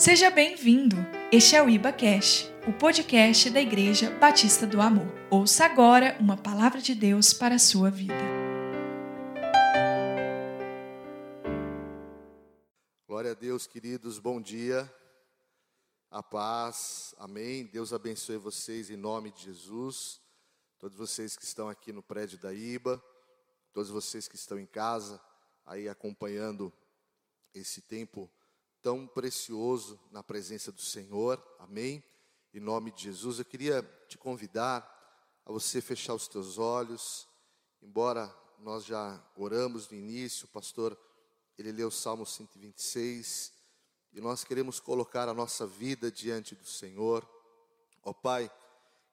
Seja bem-vindo. Este é o Iba Cash, o podcast da Igreja Batista do Amor. Ouça agora uma palavra de Deus para a sua vida. Glória a Deus, queridos. Bom dia. A paz. Amém. Deus abençoe vocês em nome de Jesus. Todos vocês que estão aqui no prédio da IBA, todos vocês que estão em casa aí acompanhando esse tempo tão precioso na presença do Senhor, amém? Em nome de Jesus, eu queria te convidar a você fechar os teus olhos, embora nós já oramos no início, o pastor, ele leu o Salmo 126, e nós queremos colocar a nossa vida diante do Senhor, ó Pai,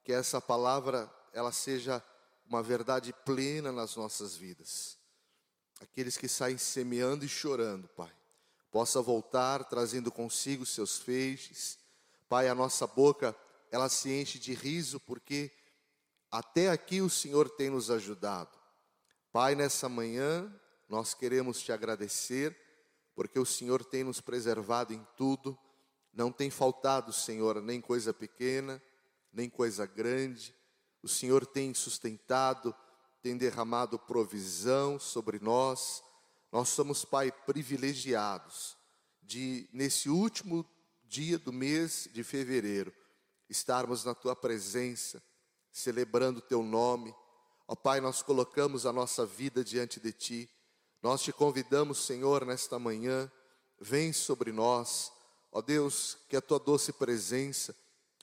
que essa palavra, ela seja uma verdade plena nas nossas vidas, aqueles que saem semeando e chorando, Pai, possa voltar trazendo consigo seus feixes. Pai, a nossa boca, ela se enche de riso porque até aqui o Senhor tem nos ajudado. Pai, nessa manhã nós queremos te agradecer porque o Senhor tem nos preservado em tudo. Não tem faltado, Senhor, nem coisa pequena, nem coisa grande. O Senhor tem sustentado, tem derramado provisão sobre nós. Nós somos, Pai, privilegiados de, nesse último dia do mês de fevereiro, estarmos na Tua presença, celebrando o Teu nome. Ó Pai, nós colocamos a nossa vida diante de Ti. Nós te convidamos, Senhor, nesta manhã, vem sobre nós. Ó Deus, que a Tua doce presença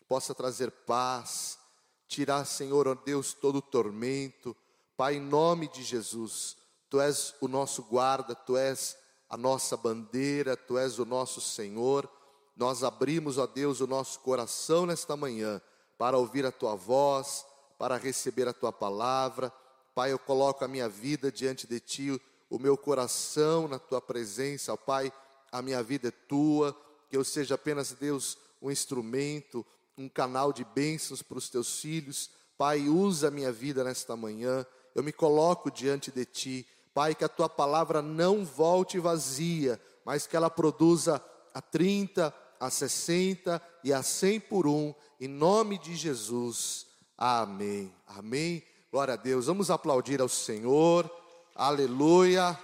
possa trazer paz, tirar, Senhor, ó Deus, todo o tormento. Pai, em nome de Jesus Tu és o nosso guarda, Tu és a nossa bandeira, Tu és o nosso Senhor. Nós abrimos, ó Deus, o nosso coração nesta manhã para ouvir a Tua voz, para receber a Tua palavra. Pai, eu coloco a minha vida diante de Ti, o meu coração na Tua presença, ó Pai, a minha vida é Tua, que eu seja apenas, Deus, um instrumento, um canal de bênçãos para os Teus filhos. Pai, usa a minha vida nesta manhã, eu me coloco diante de Ti, Pai, que a tua palavra não volte vazia, mas que ela produza a 30, a 60 e a 100 por um, em nome de Jesus. Amém. Amém. Glória a Deus. Vamos aplaudir ao Senhor. Aleluia.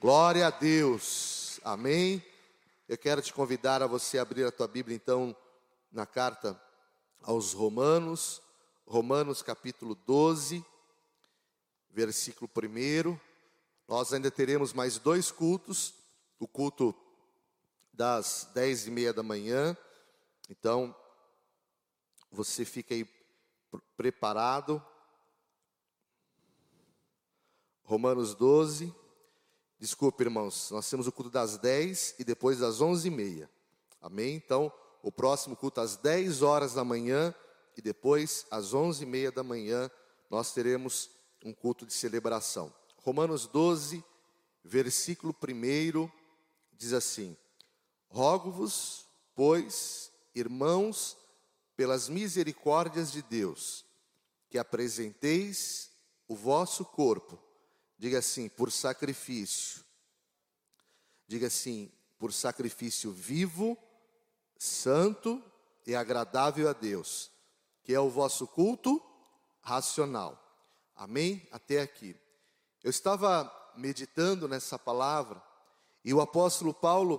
Glória a Deus. Amém. Eu quero te convidar a você abrir a tua Bíblia então na carta aos Romanos, Romanos capítulo 12 versículo 1. Nós ainda teremos mais dois cultos, o culto das dez e meia da manhã. Então, você fica aí preparado. Romanos 12. Desculpe, irmãos, nós temos o culto das 10 e depois das onze e meia. Amém? Então, o próximo culto às 10 horas da manhã e depois às onze e meia da manhã nós teremos um culto de celebração. Romanos 12, versículo 1 diz assim: Rogo-vos, pois, irmãos, pelas misericórdias de Deus, que apresenteis o vosso corpo, diga assim, por sacrifício, diga assim, por sacrifício vivo, santo e agradável a Deus, que é o vosso culto racional. Amém? Até aqui. Eu estava meditando nessa palavra e o apóstolo Paulo,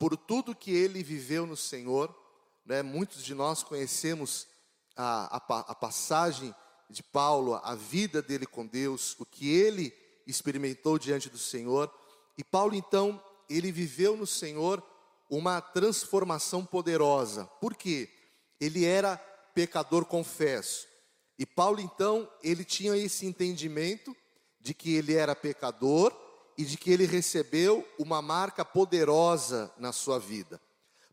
por tudo que ele viveu no Senhor, né, muitos de nós conhecemos a, a, a passagem de Paulo, a vida dele com Deus, o que ele experimentou diante do Senhor. E Paulo, então, ele viveu no Senhor uma transformação poderosa. Por quê? Ele era pecador, confesso. E Paulo então, ele tinha esse entendimento de que ele era pecador e de que ele recebeu uma marca poderosa na sua vida.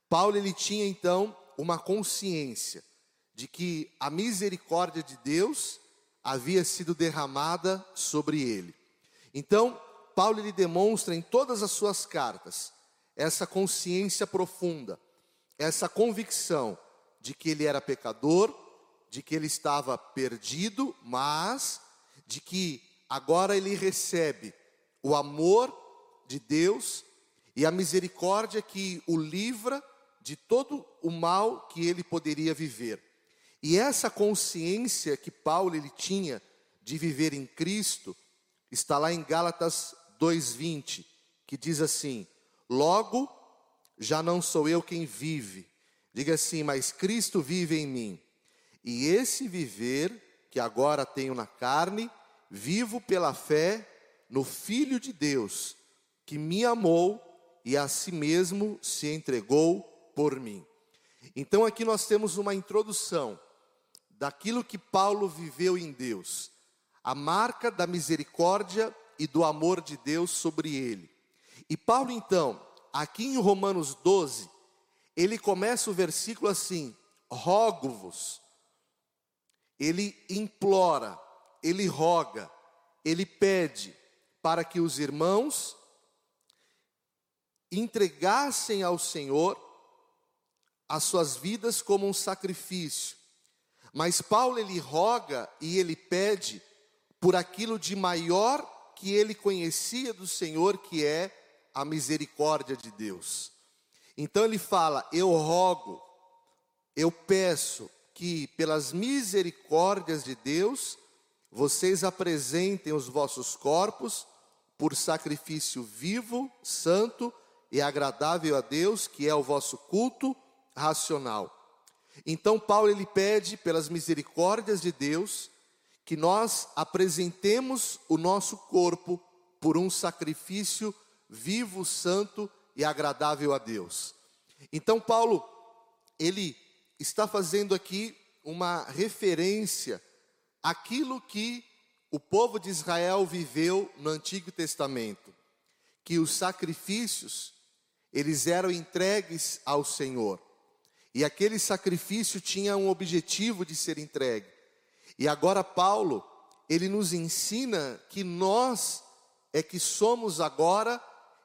Paulo ele tinha então uma consciência de que a misericórdia de Deus havia sido derramada sobre ele. Então, Paulo ele demonstra em todas as suas cartas essa consciência profunda, essa convicção de que ele era pecador, de que ele estava perdido, mas de que agora ele recebe o amor de Deus e a misericórdia que o livra de todo o mal que ele poderia viver. E essa consciência que Paulo ele tinha de viver em Cristo está lá em Gálatas 2:20, que diz assim: Logo já não sou eu quem vive. Diga assim, mas Cristo vive em mim. E esse viver que agora tenho na carne, vivo pela fé no Filho de Deus, que me amou e a si mesmo se entregou por mim. Então aqui nós temos uma introdução daquilo que Paulo viveu em Deus, a marca da misericórdia e do amor de Deus sobre ele. E Paulo então, aqui em Romanos 12, ele começa o versículo assim: rogo-vos. Ele implora, ele roga, ele pede para que os irmãos entregassem ao Senhor as suas vidas como um sacrifício. Mas Paulo ele roga e ele pede por aquilo de maior que ele conhecia do Senhor, que é a misericórdia de Deus. Então ele fala: Eu rogo, eu peço que pelas misericórdias de Deus vocês apresentem os vossos corpos por sacrifício vivo, santo e agradável a Deus, que é o vosso culto racional. Então Paulo ele pede pelas misericórdias de Deus que nós apresentemos o nosso corpo por um sacrifício vivo, santo e agradável a Deus. Então Paulo ele está fazendo aqui uma referência àquilo que o povo de Israel viveu no Antigo Testamento, que os sacrifícios eles eram entregues ao Senhor. E aquele sacrifício tinha um objetivo de ser entregue. E agora Paulo, ele nos ensina que nós é que somos agora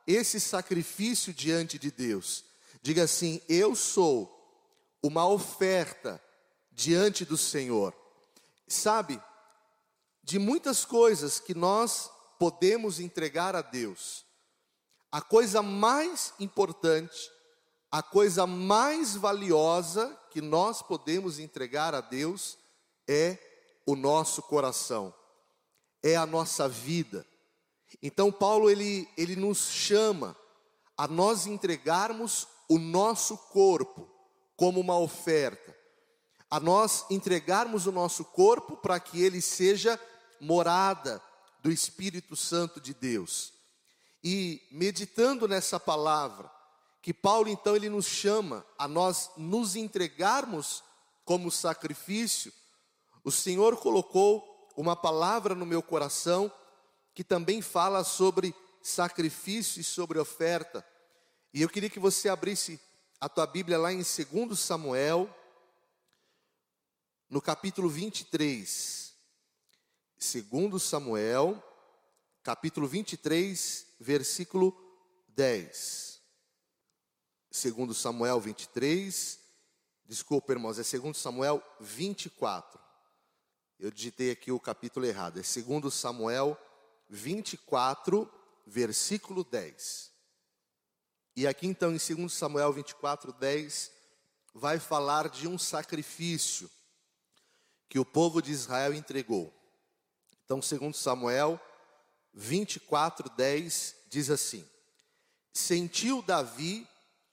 esse sacrifício diante de Deus. Diga assim: eu sou uma oferta diante do Senhor. Sabe, de muitas coisas que nós podemos entregar a Deus, a coisa mais importante, a coisa mais valiosa que nós podemos entregar a Deus é o nosso coração, é a nossa vida. Então Paulo ele, ele nos chama a nós entregarmos o nosso corpo como uma oferta, a nós entregarmos o nosso corpo para que ele seja morada do Espírito Santo de Deus. E meditando nessa palavra, que Paulo então ele nos chama a nós nos entregarmos como sacrifício, o Senhor colocou uma palavra no meu coração que também fala sobre sacrifício e sobre oferta. E eu queria que você abrisse a tua Bíblia lá em 2 Samuel, no capítulo 23. 2 Samuel, capítulo 23, versículo 10 segundo Samuel 23, desculpa irmãos, é segundo Samuel 24. Eu digitei aqui o capítulo errado, é segundo Samuel 24, versículo 10. E aqui então em 2 Samuel 24, 10, vai falar de um sacrifício que o povo de Israel entregou. Então, segundo Samuel 24, 10, diz assim: Sentiu Davi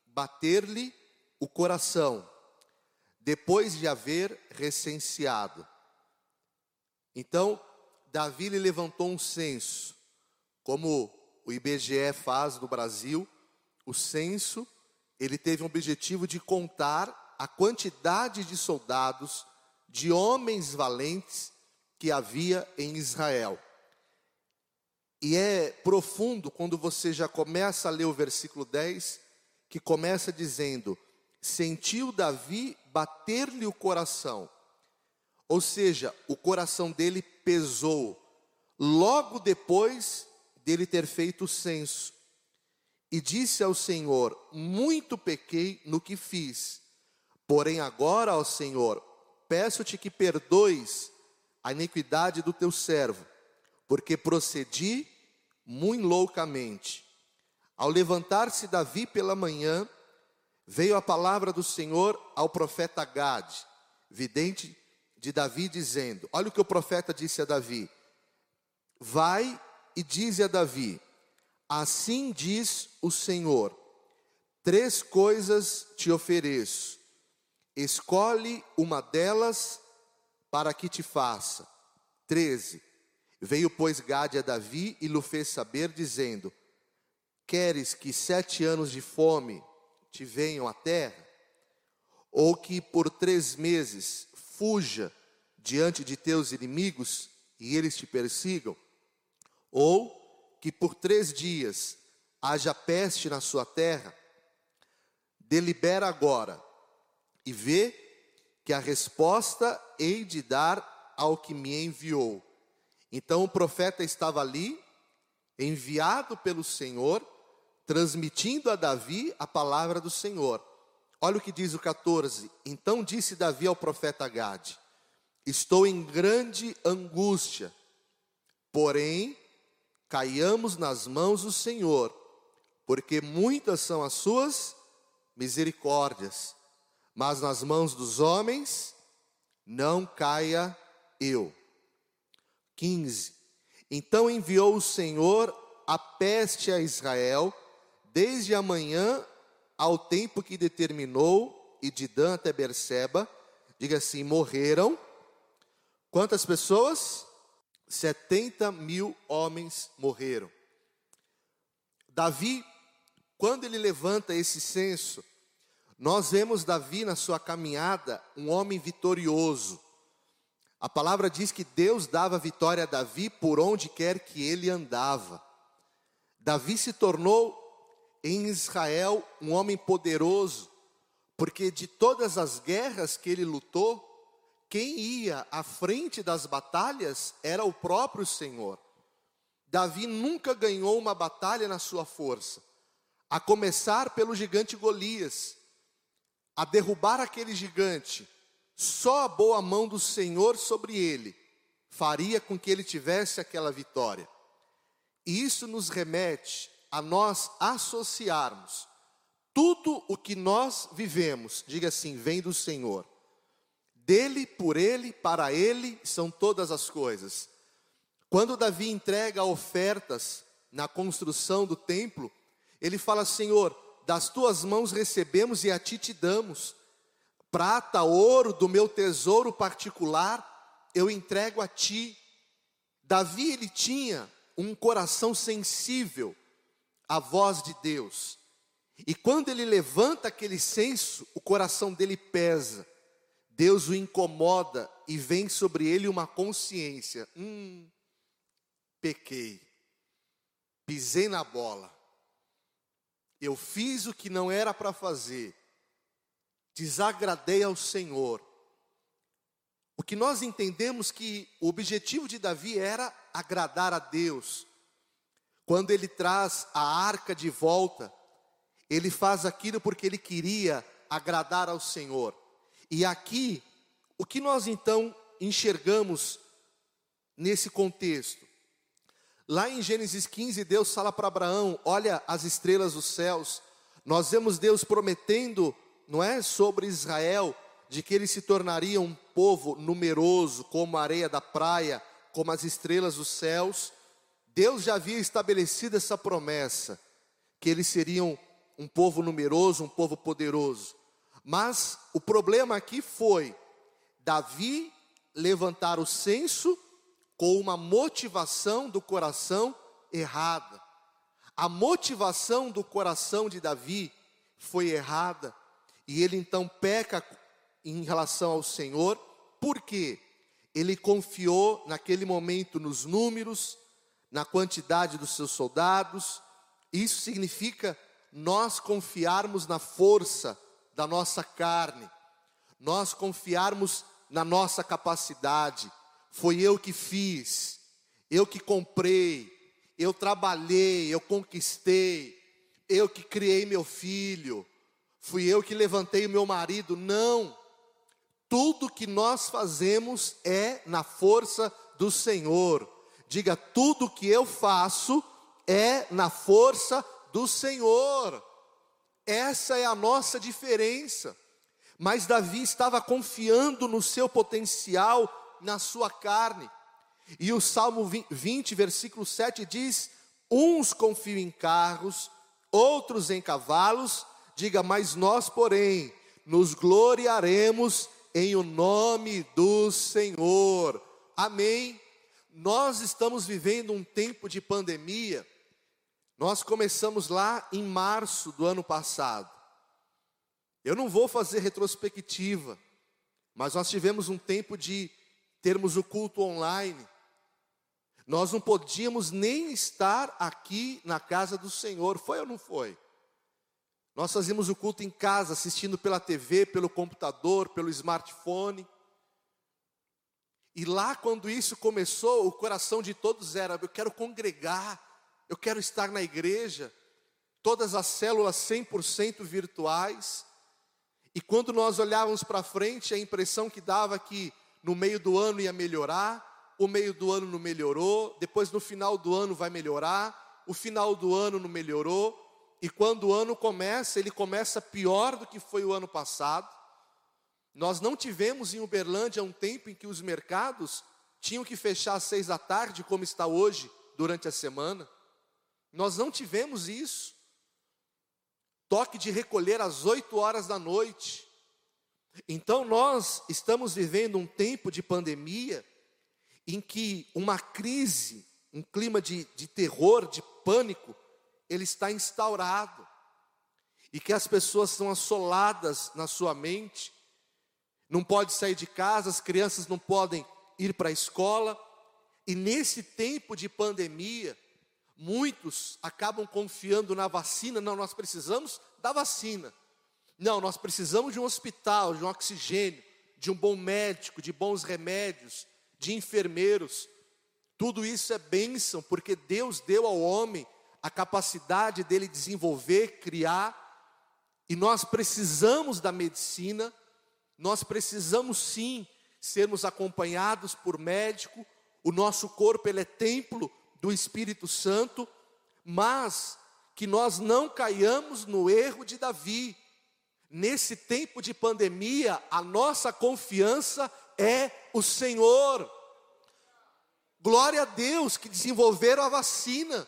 bater-lhe o coração, depois de haver recenseado. Então, Davi lhe levantou um censo, como o IBGE faz no Brasil, o censo, ele teve um objetivo de contar a quantidade de soldados, de homens valentes que havia em Israel. E é profundo quando você já começa a ler o versículo 10, que começa dizendo: Sentiu Davi bater-lhe o coração. Ou seja, o coração dele pesou logo depois dele ter feito o censo. E disse ao Senhor: Muito pequei no que fiz. Porém, agora, ó Senhor, peço-te que perdoes a iniquidade do teu servo, porque procedi muito loucamente. Ao levantar-se Davi pela manhã, veio a palavra do Senhor ao profeta Gade, vidente de Davi, dizendo: Olha o que o profeta disse a Davi: Vai e dize a Davi: Assim diz o Senhor: Três coisas te ofereço, escolhe uma delas para que te faça. 13. Veio, pois, Gade a Davi e lhe fez saber, dizendo: Queres que sete anos de fome te venham à terra? Ou que por três meses fuja diante de teus inimigos e eles te persigam? Ou que por três dias haja peste na sua terra? Delibera agora e vê que a resposta hei de dar ao que me enviou. Então o profeta estava ali, enviado pelo Senhor, transmitindo a Davi a palavra do Senhor. Olha o que diz o 14: Então disse Davi ao profeta Gade: Estou em grande angústia, porém caiamos nas mãos do Senhor, porque muitas são as suas misericórdias, mas nas mãos dos homens não caia eu. 15. Então enviou o Senhor a peste a Israel, desde amanhã ao tempo que determinou, e de Dan até Berseba, diga assim: morreram. Quantas pessoas? 70 mil homens morreram. Davi, quando ele levanta esse censo, nós vemos Davi na sua caminhada um homem vitorioso. A palavra diz que Deus dava vitória a Davi por onde quer que ele andava. Davi se tornou em Israel um homem poderoso, porque de todas as guerras que ele lutou, quem ia à frente das batalhas era o próprio Senhor. Davi nunca ganhou uma batalha na sua força, a começar pelo gigante Golias, a derrubar aquele gigante, só a boa mão do Senhor sobre ele faria com que ele tivesse aquela vitória. E isso nos remete a nós associarmos tudo o que nós vivemos, diga assim, vem do Senhor. Dele, por ele, para ele são todas as coisas. Quando Davi entrega ofertas na construção do templo, ele fala: Senhor, das tuas mãos recebemos e a ti te damos. Prata, ouro do meu tesouro particular, eu entrego a ti. Davi ele tinha um coração sensível à voz de Deus. E quando ele levanta aquele senso, o coração dele pesa. Deus o incomoda e vem sobre ele uma consciência: hum, pequei, pisei na bola, eu fiz o que não era para fazer, desagradei ao Senhor. O que nós entendemos que o objetivo de Davi era agradar a Deus. Quando ele traz a arca de volta, ele faz aquilo porque ele queria agradar ao Senhor. E aqui, o que nós então enxergamos nesse contexto? Lá em Gênesis 15, Deus fala para Abraão: Olha as estrelas dos céus. Nós vemos Deus prometendo, não é, sobre Israel, de que ele se tornaria um povo numeroso, como a areia da praia, como as estrelas dos céus. Deus já havia estabelecido essa promessa, que eles seriam um povo numeroso, um povo poderoso. Mas o problema aqui foi Davi levantar o censo com uma motivação do coração errada. A motivação do coração de Davi foi errada, e ele então peca em relação ao Senhor, porque ele confiou naquele momento nos números, na quantidade dos seus soldados. Isso significa nós confiarmos na força da nossa carne, nós confiarmos na nossa capacidade foi eu que fiz, eu que comprei, eu trabalhei, eu conquistei, eu que criei meu filho, fui eu que levantei o meu marido. Não, tudo que nós fazemos é na força do Senhor. Diga, tudo que eu faço é na força do Senhor. Essa é a nossa diferença. Mas Davi estava confiando no seu potencial, na sua carne. E o Salmo 20, versículo 7 diz: Uns confiam em carros, outros em cavalos, diga, mas nós, porém, nos gloriaremos em o nome do Senhor. Amém. Nós estamos vivendo um tempo de pandemia. Nós começamos lá em março do ano passado. Eu não vou fazer retrospectiva, mas nós tivemos um tempo de termos o culto online. Nós não podíamos nem estar aqui na casa do Senhor, foi ou não foi? Nós fazíamos o culto em casa, assistindo pela TV, pelo computador, pelo smartphone. E lá, quando isso começou, o coração de todos era: eu quero congregar, eu quero estar na igreja, todas as células 100% virtuais. E quando nós olhávamos para frente, a impressão que dava que no meio do ano ia melhorar, o meio do ano não melhorou, depois no final do ano vai melhorar, o final do ano não melhorou, e quando o ano começa, ele começa pior do que foi o ano passado. Nós não tivemos em Uberlândia um tempo em que os mercados tinham que fechar às seis da tarde, como está hoje, durante a semana. Nós não tivemos isso. Toque de recolher às oito horas da noite. Então nós estamos vivendo um tempo de pandemia em que uma crise, um clima de, de terror, de pânico, ele está instaurado, e que as pessoas são assoladas na sua mente, não pode sair de casa, as crianças não podem ir para a escola, e nesse tempo de pandemia, muitos acabam confiando na vacina, não, nós precisamos da vacina. Não, nós precisamos de um hospital, de um oxigênio, de um bom médico, de bons remédios, de enfermeiros. Tudo isso é bênção, porque Deus deu ao homem a capacidade dele desenvolver, criar, e nós precisamos da medicina, nós precisamos sim sermos acompanhados por médico, o nosso corpo ele é templo do Espírito Santo, mas que nós não caiamos no erro de Davi. Nesse tempo de pandemia, a nossa confiança é o Senhor. Glória a Deus que desenvolveram a vacina.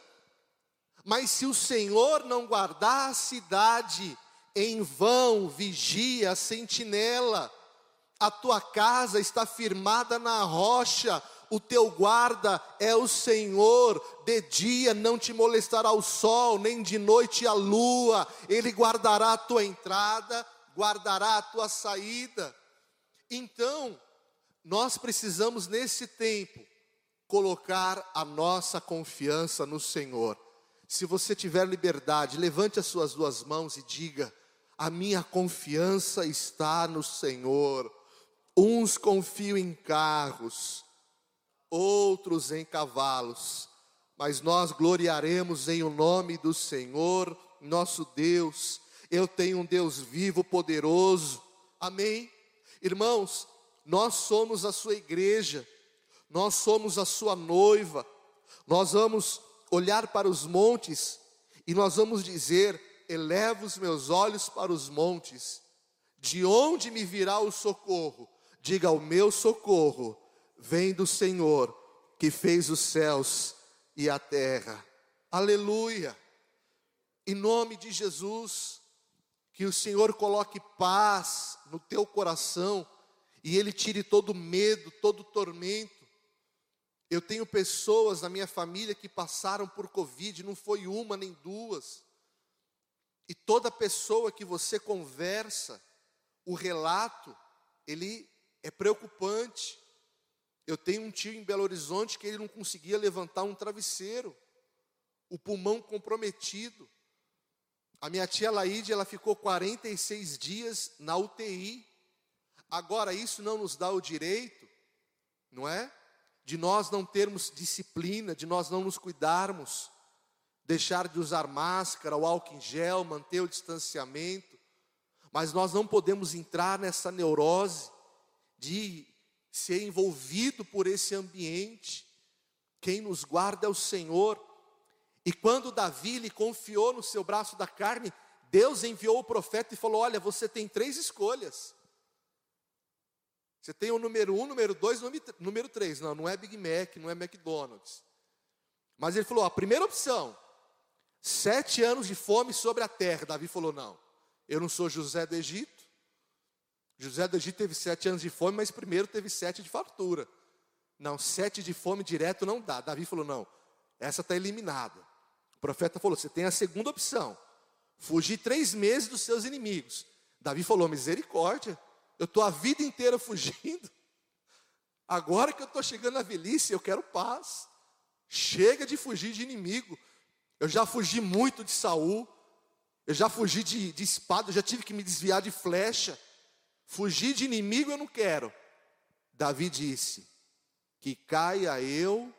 Mas se o Senhor não guardar a cidade, em vão vigia sentinela, a tua casa está firmada na rocha, o teu guarda é o Senhor, de dia não te molestará o sol, nem de noite a lua, ele guardará a tua entrada, guardará a tua saída. Então, nós precisamos nesse tempo colocar a nossa confiança no Senhor. Se você tiver liberdade, levante as suas duas mãos e diga: A minha confiança está no Senhor. Uns confiam em carros, outros em cavalos, mas nós gloriaremos em o nome do Senhor, nosso Deus. Eu tenho um Deus vivo, poderoso. Amém? Irmãos, nós somos a sua igreja, nós somos a sua noiva, nós vamos olhar para os montes e nós vamos dizer: eleva os meus olhos para os montes, de onde me virá o socorro? Diga: o meu socorro vem do Senhor que fez os céus e a terra. Aleluia. Em nome de Jesus, que o Senhor coloque paz no teu coração e Ele tire todo medo, todo tormento eu tenho pessoas na minha família que passaram por Covid, não foi uma nem duas. E toda pessoa que você conversa, o relato, ele é preocupante. Eu tenho um tio em Belo Horizonte que ele não conseguia levantar um travesseiro, o pulmão comprometido. A minha tia Laíde, ela ficou 46 dias na UTI. Agora, isso não nos dá o direito, não é? de nós não termos disciplina, de nós não nos cuidarmos, deixar de usar máscara, o álcool em gel, manter o distanciamento, mas nós não podemos entrar nessa neurose de ser envolvido por esse ambiente. Quem nos guarda é o Senhor. E quando Davi lhe confiou no seu braço da carne, Deus enviou o profeta e falou: Olha, você tem três escolhas. Você tem o número um, número dois, número três. Não, não é Big Mac, não é McDonald's. Mas ele falou: a primeira opção, sete anos de fome sobre a terra. Davi falou: não, eu não sou José do Egito. José do Egito teve sete anos de fome, mas primeiro teve sete de fartura. Não, sete de fome direto não dá. Davi falou: não, essa está eliminada. O profeta falou: você tem a segunda opção, fugir três meses dos seus inimigos. Davi falou: misericórdia. Eu estou a vida inteira fugindo. Agora que eu estou chegando na velhice, eu quero paz. Chega de fugir de inimigo. Eu já fugi muito de Saul. Eu já fugi de, de espada, eu já tive que me desviar de flecha. Fugir de inimigo eu não quero. Davi disse: Que caia eu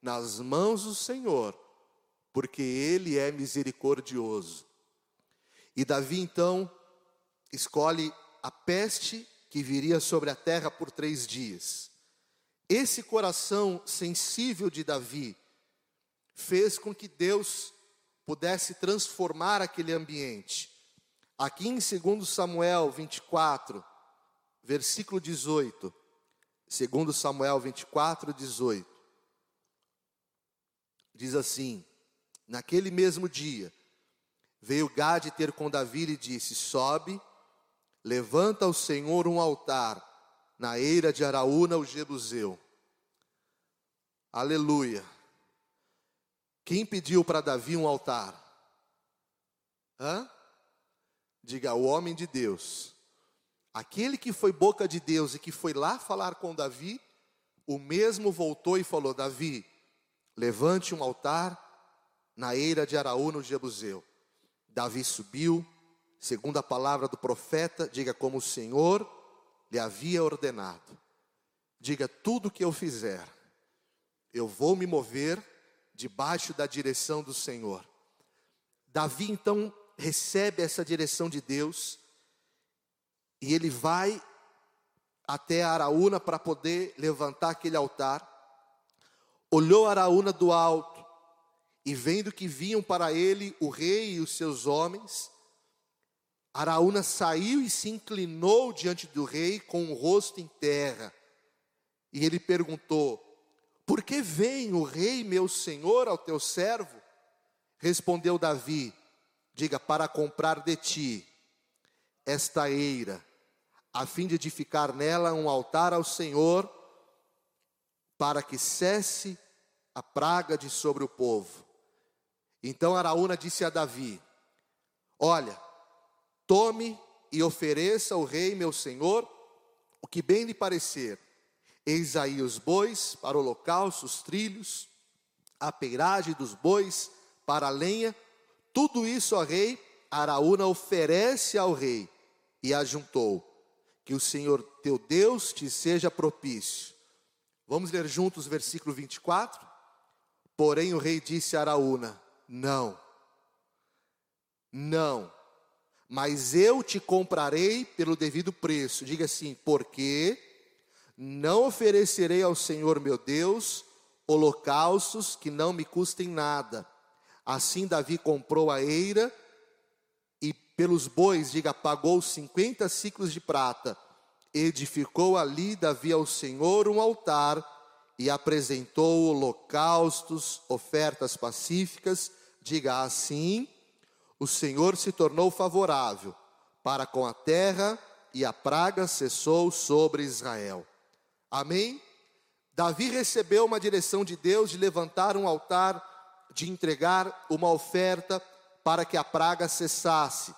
nas mãos do Senhor, porque Ele é misericordioso. E Davi então escolhe a peste que viria sobre a terra por três dias. Esse coração sensível de Davi fez com que Deus pudesse transformar aquele ambiente. Aqui em 2 Samuel 24, versículo 18. 2 Samuel 24, 18. Diz assim: Naquele mesmo dia, veio Gade ter com Davi e disse: Sobe Levanta ao Senhor um altar na eira de Araúna, o Jebuseu. Aleluia. Quem pediu para Davi um altar? Hã? Diga, o homem de Deus. Aquele que foi boca de Deus e que foi lá falar com Davi, o mesmo voltou e falou: Davi, levante um altar na eira de Araúna, o Jebuseu. Davi subiu, segundo a palavra do profeta, diga como o Senhor lhe havia ordenado. Diga tudo que eu fizer, eu vou me mover debaixo da direção do Senhor. Davi então recebe essa direção de Deus e ele vai até Araúna para poder levantar aquele altar. Olhou Araúna do alto e vendo que vinham para ele o rei e os seus homens, Araúna saiu e se inclinou diante do rei com o rosto em terra. E ele perguntou: Por que vem o rei, meu senhor, ao teu servo? Respondeu Davi: Diga, para comprar de ti esta eira, a fim de edificar nela um altar ao Senhor, para que cesse a praga de sobre o povo. Então Araúna disse a Davi: Olha, Tome e ofereça ao rei, meu senhor, o que bem lhe parecer. Eis aí os bois para o holocausto, os trilhos, a peiragem dos bois para a lenha. Tudo isso, ó rei, Araúna oferece ao rei. E ajuntou: Que o Senhor teu Deus te seja propício. Vamos ler juntos o versículo 24? Porém o rei disse a Araúna: Não, não mas eu te comprarei pelo devido preço. Diga assim: porque não oferecerei ao Senhor meu Deus holocaustos que não me custem nada. Assim Davi comprou a eira e pelos bois, diga, pagou 50 ciclos de prata. Edificou ali Davi ao Senhor um altar e apresentou holocaustos, ofertas pacíficas. Diga assim: o Senhor se tornou favorável para com a terra e a praga cessou sobre Israel. Amém? Davi recebeu uma direção de Deus de levantar um altar, de entregar uma oferta para que a praga cessasse.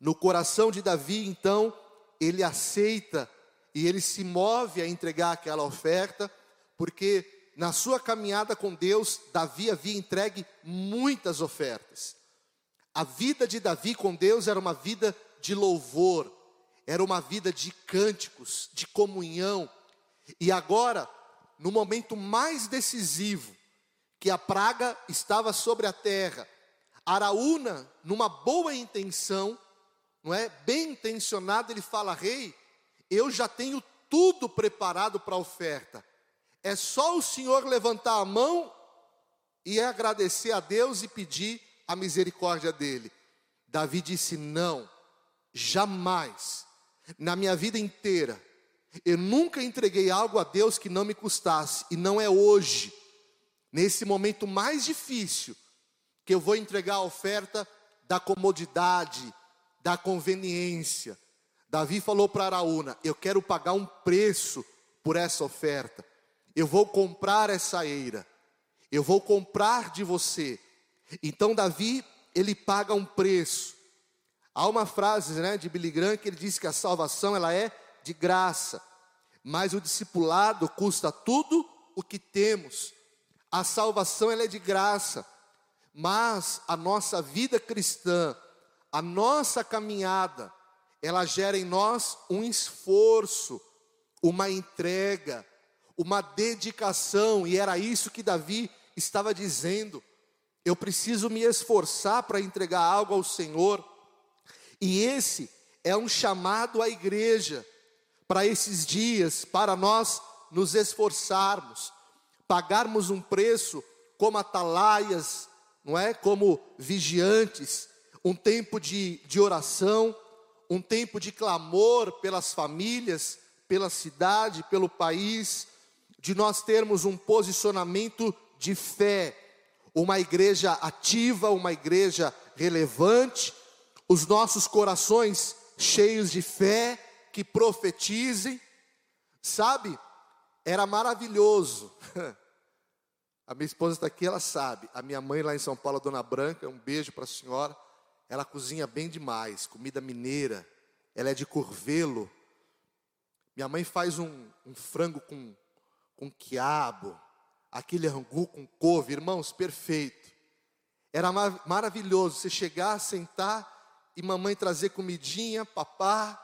No coração de Davi, então, ele aceita e ele se move a entregar aquela oferta, porque na sua caminhada com Deus, Davi havia entregue muitas ofertas. A vida de Davi com Deus era uma vida de louvor, era uma vida de cânticos, de comunhão. E agora, no momento mais decisivo, que a praga estava sobre a terra, Araúna, numa boa intenção, não é? Bem intencionado, ele fala: "Rei, eu já tenho tudo preparado para a oferta. É só o Senhor levantar a mão e agradecer a Deus e pedir a misericórdia dele. Davi disse: Não, jamais, na minha vida inteira, eu nunca entreguei algo a Deus que não me custasse, e não é hoje, nesse momento mais difícil, que eu vou entregar a oferta da comodidade, da conveniência. Davi falou para Araúna: Eu quero pagar um preço por essa oferta, eu vou comprar essa eira eu vou comprar de você. Então Davi, ele paga um preço. Há uma frase, né, de Billy Graham que ele diz que a salvação ela é de graça, mas o discipulado custa tudo o que temos. A salvação ela é de graça, mas a nossa vida cristã, a nossa caminhada, ela gera em nós um esforço, uma entrega, uma dedicação, e era isso que Davi estava dizendo: eu preciso me esforçar para entregar algo ao Senhor, e esse é um chamado à igreja para esses dias, para nós nos esforçarmos, pagarmos um preço como atalaias, não é? Como vigiantes, um tempo de, de oração, um tempo de clamor pelas famílias, pela cidade, pelo país, de nós termos um posicionamento de fé, uma igreja ativa, uma igreja relevante, os nossos corações cheios de fé, que profetizem, sabe? Era maravilhoso. A minha esposa está aqui, ela sabe. A minha mãe lá em São Paulo, a Dona Branca, um beijo para a senhora. Ela cozinha bem demais, comida mineira. Ela é de Curvelo. Minha mãe faz um, um frango com, com quiabo, aquele angu com couve, irmãos, perfeito. Era mar maravilhoso você chegar, sentar e mamãe trazer comidinha, papá.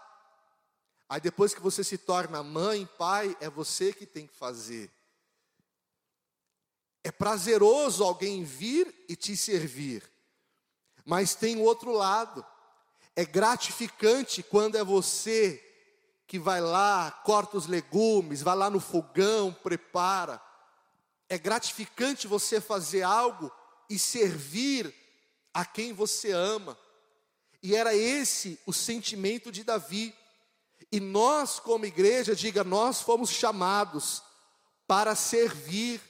Aí depois que você se torna mãe, pai, é você que tem que fazer. É prazeroso alguém vir e te servir, mas tem o outro lado. É gratificante quando é você que vai lá, corta os legumes, vai lá no fogão, prepara é gratificante você fazer algo e servir a quem você ama. E era esse o sentimento de Davi. E nós, como igreja, diga, nós fomos chamados para servir.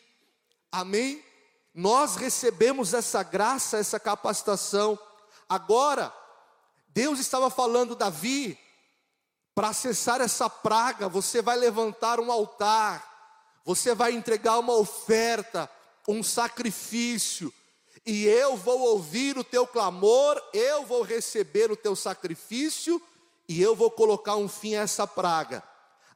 Amém? Nós recebemos essa graça, essa capacitação. Agora, Deus estava falando, Davi, para acessar essa praga, você vai levantar um altar você vai entregar uma oferta, um sacrifício, e eu vou ouvir o teu clamor, eu vou receber o teu sacrifício, e eu vou colocar um fim a essa praga.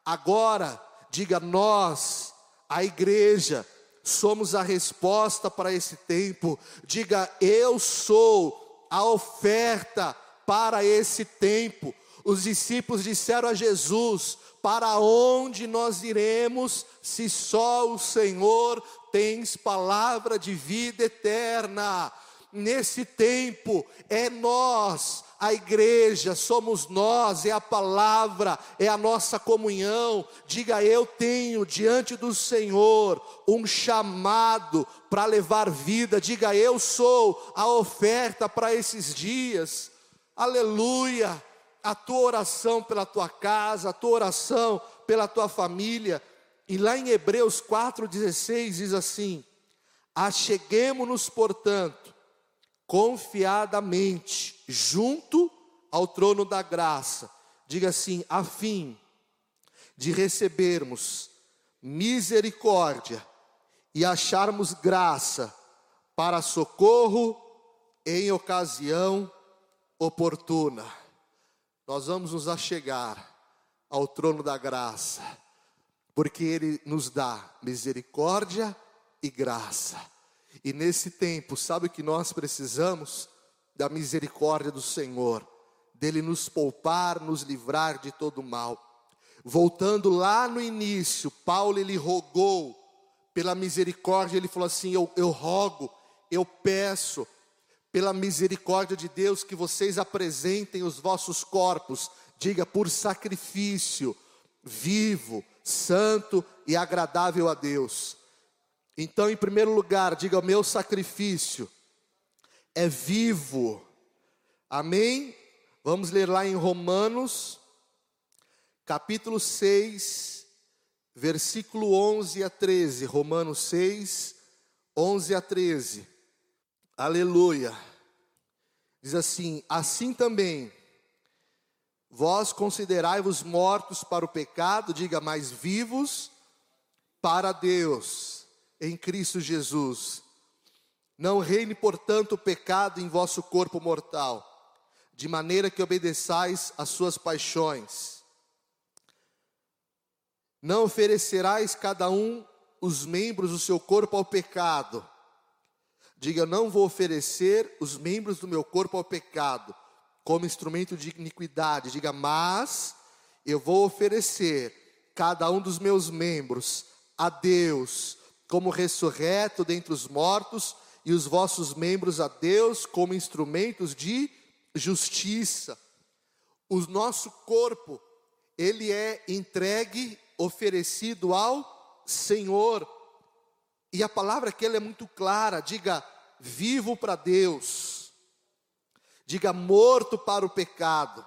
Agora, diga nós, a igreja, somos a resposta para esse tempo. Diga, eu sou a oferta para esse tempo. Os discípulos disseram a Jesus: Para onde nós iremos se só o Senhor tens palavra de vida eterna? Nesse tempo, é nós, a igreja, somos nós, é a palavra, é a nossa comunhão. Diga, eu tenho diante do Senhor um chamado para levar vida. Diga, eu sou a oferta para esses dias. Aleluia a tua oração pela tua casa, a tua oração pela tua família. E lá em Hebreus 4,16 diz assim: Acheguemos-nos, portanto, confiadamente, junto ao trono da graça, diga assim, a fim de recebermos misericórdia e acharmos graça para socorro em ocasião oportuna nós vamos nos achegar ao trono da graça, porque Ele nos dá misericórdia e graça. E nesse tempo, sabe o que nós precisamos? Da misericórdia do Senhor, dele nos poupar, nos livrar de todo mal. Voltando lá no início, Paulo ele rogou pela misericórdia, ele falou assim: Eu, eu rogo, eu peço, pela misericórdia de Deus, que vocês apresentem os vossos corpos, diga, por sacrifício, vivo, santo e agradável a Deus. Então, em primeiro lugar, diga: meu sacrifício é vivo. Amém? Vamos ler lá em Romanos, capítulo 6, versículo 11 a 13. Romanos 6, 11 a 13. Aleluia. Diz assim: Assim também, vós considerai-vos mortos para o pecado, diga, mais vivos para Deus, em Cristo Jesus. Não reine, portanto, o pecado em vosso corpo mortal, de maneira que obedeçais às suas paixões. Não oferecerás cada um os membros do seu corpo ao pecado. Diga, não vou oferecer os membros do meu corpo ao pecado, como instrumento de iniquidade. Diga, mas eu vou oferecer cada um dos meus membros a Deus, como ressurreto dentre os mortos, e os vossos membros a Deus como instrumentos de justiça. O nosso corpo, ele é entregue, oferecido ao Senhor. E a palavra aqui é muito clara, diga vivo para Deus. Diga morto para o pecado,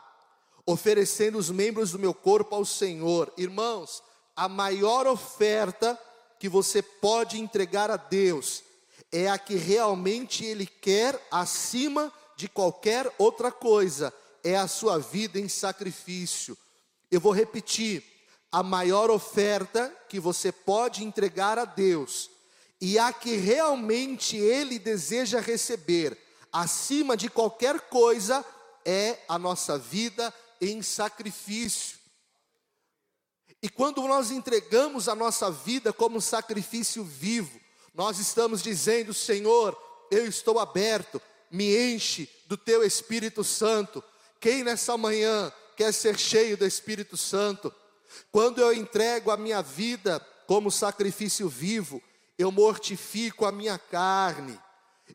oferecendo os membros do meu corpo ao Senhor. Irmãos, a maior oferta que você pode entregar a Deus é a que realmente Ele quer acima de qualquer outra coisa, é a sua vida em sacrifício. Eu vou repetir: a maior oferta que você pode entregar a Deus e a que realmente Ele deseja receber, acima de qualquer coisa, é a nossa vida em sacrifício. E quando nós entregamos a nossa vida como sacrifício vivo, nós estamos dizendo, Senhor, eu estou aberto, me enche do teu Espírito Santo. Quem nessa manhã quer ser cheio do Espírito Santo? Quando eu entrego a minha vida como sacrifício vivo, eu mortifico a minha carne,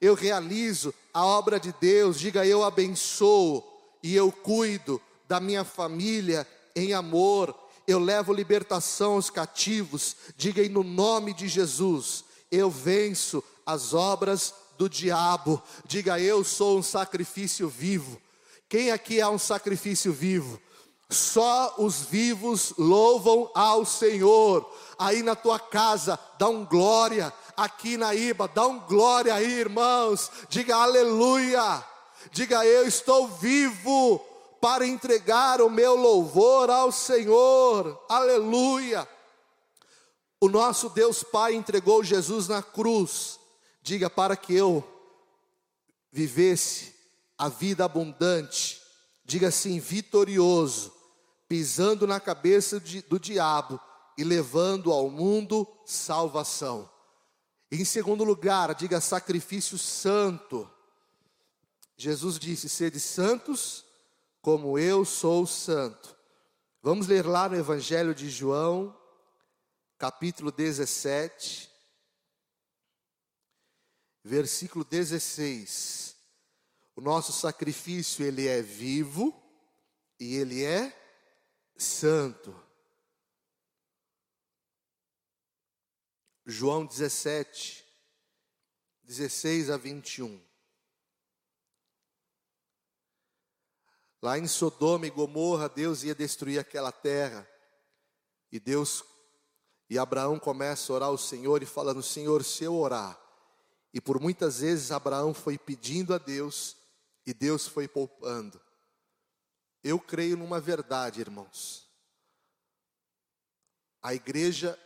eu realizo a obra de Deus, diga eu abençoo e eu cuido da minha família em amor, eu levo libertação aos cativos, diga aí no nome de Jesus, eu venço as obras do diabo. Diga, eu sou um sacrifício vivo. Quem aqui é um sacrifício vivo? Só os vivos louvam ao Senhor. Aí na tua casa, dá um glória. Aqui na Iba, dá um glória aí, irmãos. Diga aleluia. Diga eu estou vivo para entregar o meu louvor ao Senhor. Aleluia. O nosso Deus Pai entregou Jesus na cruz, diga para que eu vivesse a vida abundante, diga assim, vitorioso, pisando na cabeça de, do diabo e levando ao mundo salvação. Em segundo lugar, diga sacrifício santo. Jesus disse: Sede santos, como eu sou santo. Vamos ler lá no Evangelho de João, capítulo 17, versículo 16. O nosso sacrifício, ele é vivo e ele é santo. João 17, 16 a 21. Lá em Sodoma e Gomorra, Deus ia destruir aquela terra. E Deus e Abraão começa a orar ao Senhor e falando: Senhor, se eu orar. E por muitas vezes Abraão foi pedindo a Deus e Deus foi poupando. Eu creio numa verdade, irmãos. A igreja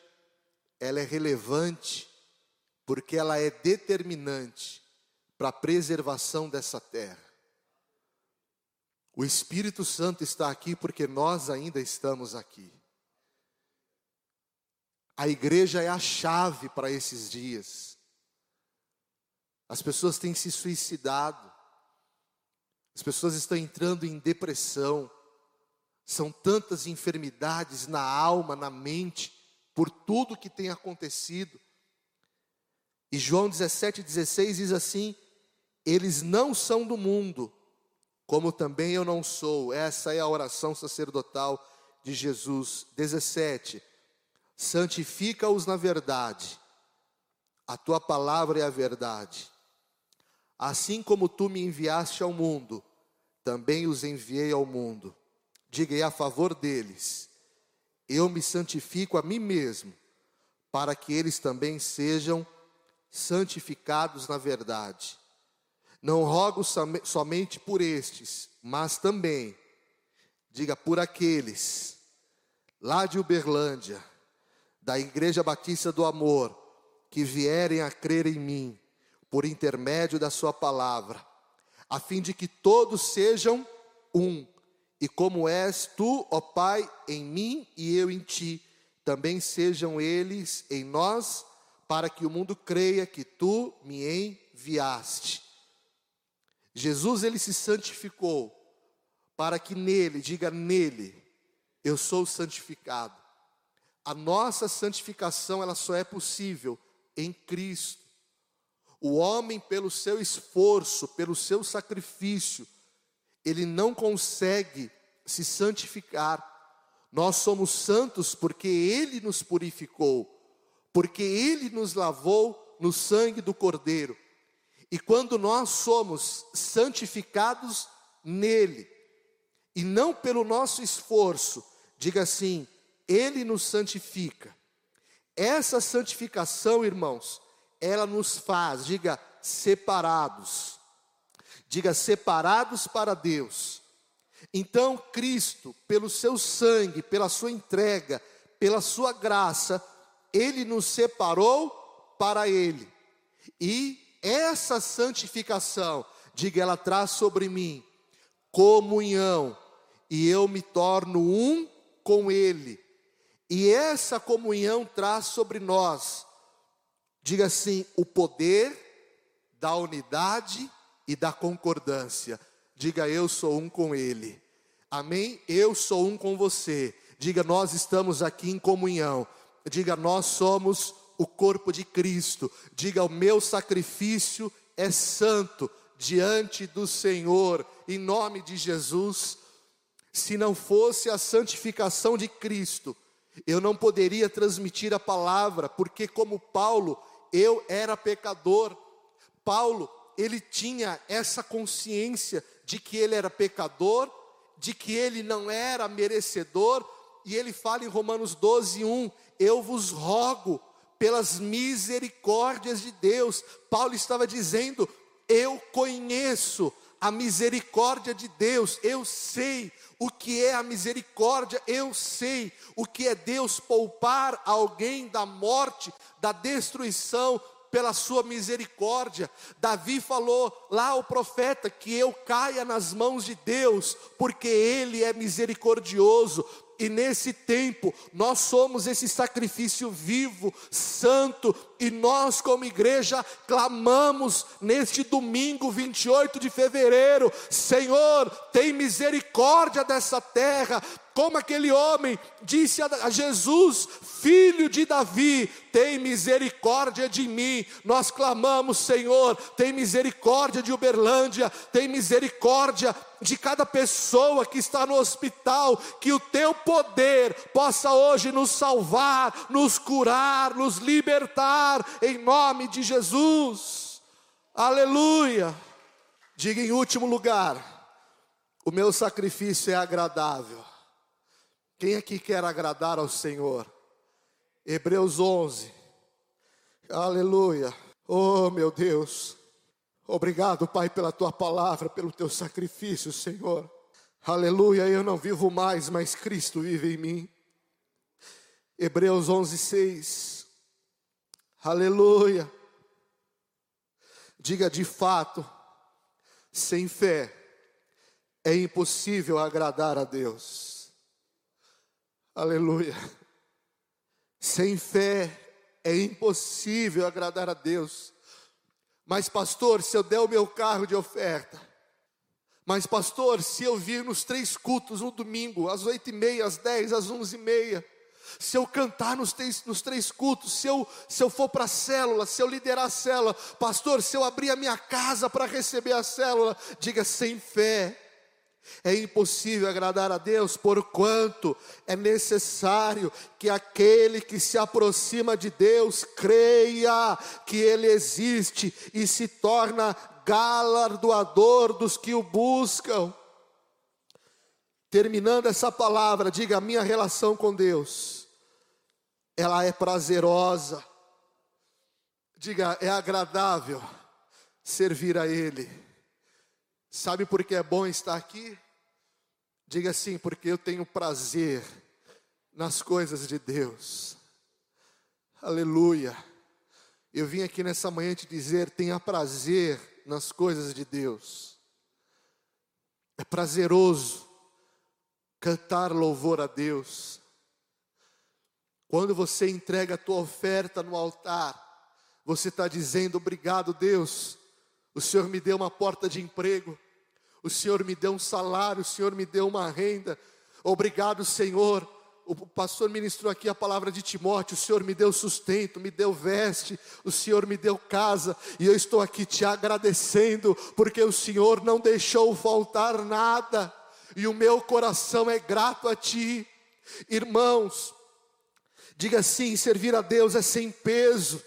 ela é relevante porque ela é determinante para a preservação dessa terra. O Espírito Santo está aqui porque nós ainda estamos aqui. A igreja é a chave para esses dias. As pessoas têm se suicidado, as pessoas estão entrando em depressão, são tantas enfermidades na alma, na mente, por tudo que tem acontecido. E João 17,16 diz assim: Eles não são do mundo, como também eu não sou. Essa é a oração sacerdotal de Jesus. 17 santifica-os na verdade, A tua palavra é a verdade. Assim como tu me enviaste ao mundo, também os enviei ao mundo. Diga a favor deles: eu me santifico a mim mesmo, para que eles também sejam santificados na verdade. Não rogo somente por estes, mas também, diga por aqueles, lá de Uberlândia, da Igreja Batista do Amor, que vierem a crer em mim, por intermédio da Sua palavra, a fim de que todos sejam um, e como és tu, ó Pai, em mim e eu em ti, também sejam eles em nós, para que o mundo creia que tu me enviaste. Jesus ele se santificou para que nele, diga nele, eu sou santificado. A nossa santificação ela só é possível em Cristo. O homem pelo seu esforço, pelo seu sacrifício, ele não consegue se santificar. Nós somos santos porque ele nos purificou, porque ele nos lavou no sangue do Cordeiro. E quando nós somos santificados nele, e não pelo nosso esforço, diga assim: ele nos santifica. Essa santificação, irmãos, ela nos faz, diga, separados. Diga, separados para Deus. Então, Cristo, pelo seu sangue, pela sua entrega, pela sua graça, ele nos separou para ele. E essa santificação, diga, ela traz sobre mim comunhão, e eu me torno um com ele. E essa comunhão traz sobre nós, diga assim, o poder da unidade e da concordância. Diga, eu sou um com Ele. Amém? Eu sou um com você. Diga, nós estamos aqui em comunhão. Diga, nós somos o corpo de Cristo. Diga, o meu sacrifício é santo diante do Senhor, em nome de Jesus. Se não fosse a santificação de Cristo, eu não poderia transmitir a palavra, porque, como Paulo, eu era pecador. Paulo, ele tinha essa consciência de que ele era pecador, de que ele não era merecedor, e ele fala em Romanos 12, 1: Eu vos rogo pelas misericórdias de Deus. Paulo estava dizendo: Eu conheço a misericórdia de Deus, eu sei o que é a misericórdia, eu sei o que é Deus poupar alguém da morte, da destruição, pela sua misericórdia. Davi falou lá o profeta que eu caia nas mãos de Deus, porque ele é misericordioso. E nesse tempo, nós somos esse sacrifício vivo, santo, e nós, como igreja, clamamos neste domingo 28 de fevereiro: Senhor, tem misericórdia dessa terra, como aquele homem disse a Jesus, filho de Davi, tem misericórdia de mim. Nós clamamos, Senhor, tem misericórdia de Uberlândia, tem misericórdia de cada pessoa que está no hospital, que o teu poder possa hoje nos salvar, nos curar, nos libertar, em nome de Jesus. Aleluia. Diga em último lugar: o meu sacrifício é agradável. Quem aqui quer agradar ao Senhor? Hebreus 11. Aleluia. Oh, meu Deus. Obrigado, Pai, pela tua palavra, pelo teu sacrifício, Senhor. Aleluia. Eu não vivo mais, mas Cristo vive em mim. Hebreus 11, 6. Aleluia. Diga de fato, sem fé é impossível agradar a Deus. Aleluia. Sem fé é impossível agradar a Deus. Mas, pastor, se eu der o meu carro de oferta, mas, pastor, se eu vir nos três cultos no domingo, às oito e meia, às dez, às onze e meia, se eu cantar nos três, nos três cultos, se eu, se eu for para a célula, se eu liderar a célula, pastor, se eu abrir a minha casa para receber a célula, diga sem fé É impossível agradar a Deus, porquanto é necessário que aquele que se aproxima de Deus creia que Ele existe e se torna galardoador dos que o buscam. Terminando essa palavra, diga: a minha relação com Deus, ela é prazerosa, diga, é agradável servir a Ele. Sabe por que é bom estar aqui? Diga assim, porque eu tenho prazer nas coisas de Deus. Aleluia. Eu vim aqui nessa manhã te dizer: tenha prazer nas coisas de Deus. É prazeroso cantar louvor a Deus. Quando você entrega a tua oferta no altar, você está dizendo: obrigado, Deus. O Senhor me deu uma porta de emprego. O Senhor me deu um salário, o Senhor me deu uma renda. Obrigado, Senhor. O pastor ministrou aqui a palavra de Timóteo: o Senhor me deu sustento, me deu veste, o Senhor me deu casa, e eu estou aqui te agradecendo, porque o Senhor não deixou faltar nada, e o meu coração é grato a Ti. Irmãos, diga assim: servir a Deus é sem peso,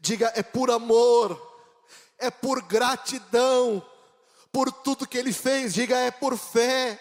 diga é por amor, é por gratidão por tudo que ele fez, diga é por fé.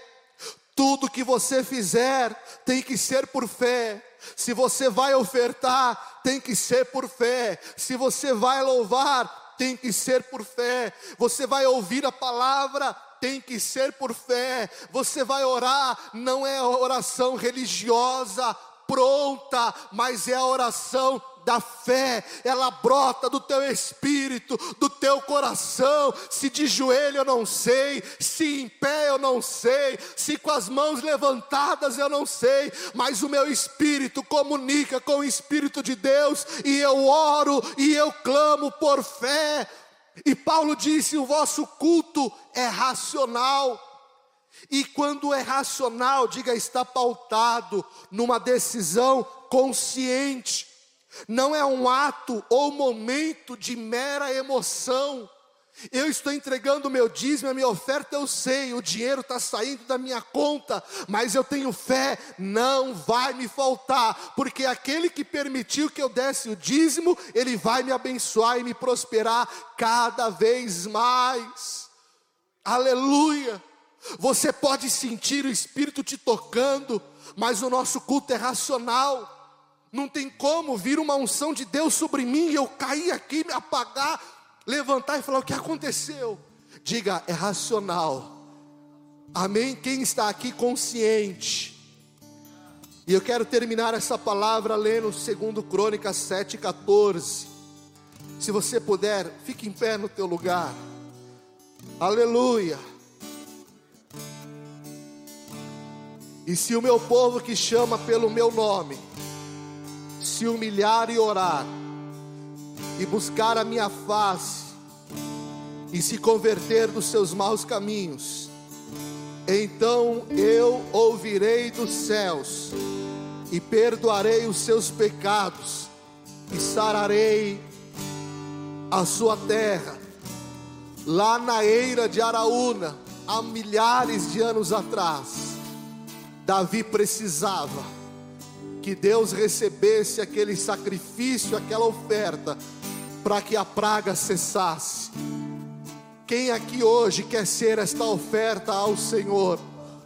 Tudo que você fizer tem que ser por fé. Se você vai ofertar, tem que ser por fé. Se você vai louvar, tem que ser por fé. Você vai ouvir a palavra, tem que ser por fé. Você vai orar, não é oração religiosa pronta, mas é a oração da fé, ela brota do teu espírito, do teu coração. Se de joelho eu não sei, se em pé eu não sei, se com as mãos levantadas eu não sei, mas o meu espírito comunica com o espírito de Deus e eu oro e eu clamo por fé. E Paulo disse: o vosso culto é racional. E quando é racional, diga, está pautado numa decisão consciente não é um ato ou momento de mera emoção. Eu estou entregando o meu dízimo, a minha oferta, eu sei, o dinheiro está saindo da minha conta, mas eu tenho fé, não vai me faltar, porque aquele que permitiu que eu desse o dízimo, ele vai me abençoar e me prosperar cada vez mais. Aleluia! Você pode sentir o Espírito te tocando, mas o nosso culto é racional. Não tem como vir uma unção de Deus sobre mim e eu cair aqui, me apagar, levantar e falar: o que aconteceu? Diga, é racional. Amém? Quem está aqui consciente? E eu quero terminar essa palavra lendo 2 Crônicas 7,14. Se você puder, fique em pé no teu lugar. Aleluia. E se o meu povo que chama pelo meu nome, se humilhar e orar, e buscar a minha face, e se converter dos seus maus caminhos, então eu ouvirei dos céus, e perdoarei os seus pecados, e sararei a sua terra. Lá na eira de Araúna, há milhares de anos atrás, Davi precisava que Deus recebesse aquele sacrifício, aquela oferta, para que a praga cessasse. Quem aqui hoje quer ser esta oferta ao Senhor?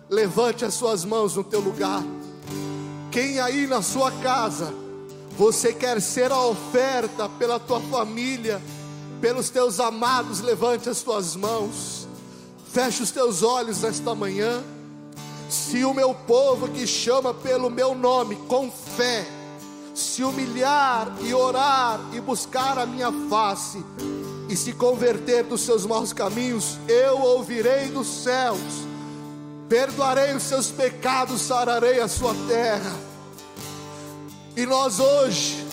Levante as suas mãos no teu lugar. Quem aí na sua casa, você quer ser a oferta pela tua família, pelos teus amados, levante as tuas mãos. Feche os teus olhos nesta manhã. Se o meu povo que chama pelo meu nome com fé, se humilhar e orar e buscar a minha face, e se converter dos seus maus caminhos, eu ouvirei dos céus, perdoarei os seus pecados, sararei a sua terra. E nós hoje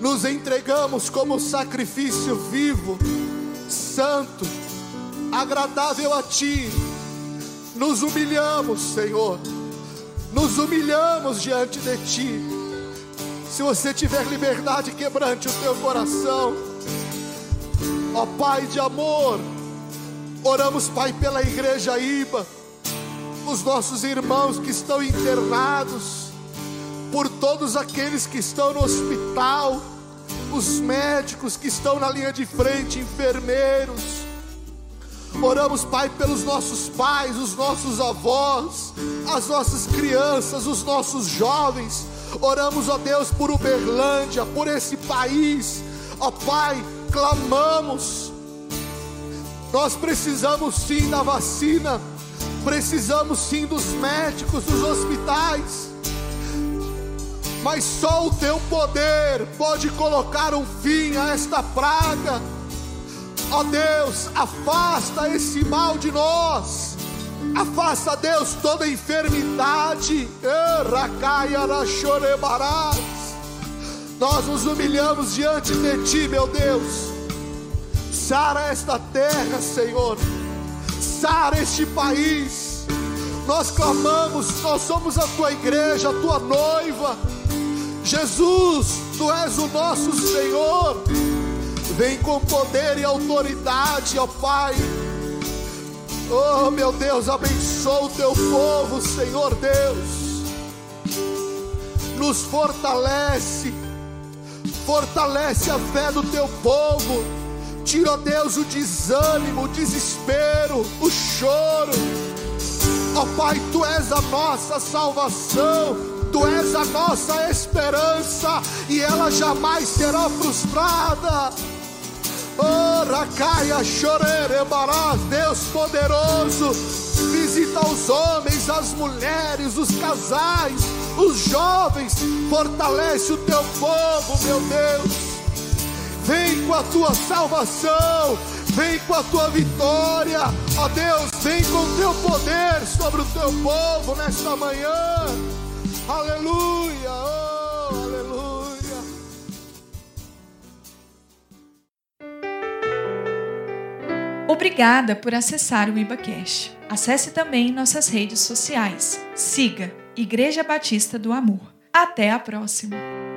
nos entregamos como sacrifício vivo, santo, agradável a Ti nos humilhamos, Senhor. Nos humilhamos diante de Ti. Se você tiver liberdade, quebrante o teu coração. Ó Pai de amor, Oramos, Pai, pela igreja IBA, os nossos irmãos que estão internados, por todos aqueles que estão no hospital, os médicos que estão na linha de frente, enfermeiros. Oramos, Pai, pelos nossos pais, os nossos avós, as nossas crianças, os nossos jovens. Oramos, ó Deus, por Uberlândia, por esse país. Ó Pai, clamamos. Nós precisamos sim da vacina, precisamos sim dos médicos, dos hospitais mas só o teu poder pode colocar um fim a esta praga. Ó Deus, afasta esse mal de nós. Afasta, Deus, toda enfermidade. Nós nos humilhamos diante de Ti, meu Deus. Sara esta terra, Senhor. Sara este país. Nós clamamos, nós somos a Tua igreja, a Tua noiva Jesus, tu és o nosso Senhor. Vem com poder e autoridade, ó Pai. Oh, meu Deus, abençoa o teu povo, Senhor Deus. Nos fortalece, fortalece a fé do teu povo. Tira, ó Deus, o desânimo, o desespero, o choro. Ó Pai, tu és a nossa salvação Tu és a nossa esperança e ela jamais será frustrada. Racaia, Chorerebarás, Deus poderoso, visita os homens, as mulheres, os casais, os jovens, fortalece o teu povo, meu Deus. Vem com a tua salvação, vem com a tua vitória, ó Deus, vem com o teu poder sobre o teu povo nesta manhã. Aleluia, oh, Obrigada por acessar o IbaCash. Acesse também nossas redes sociais. Siga Igreja Batista do Amor. Até a próxima!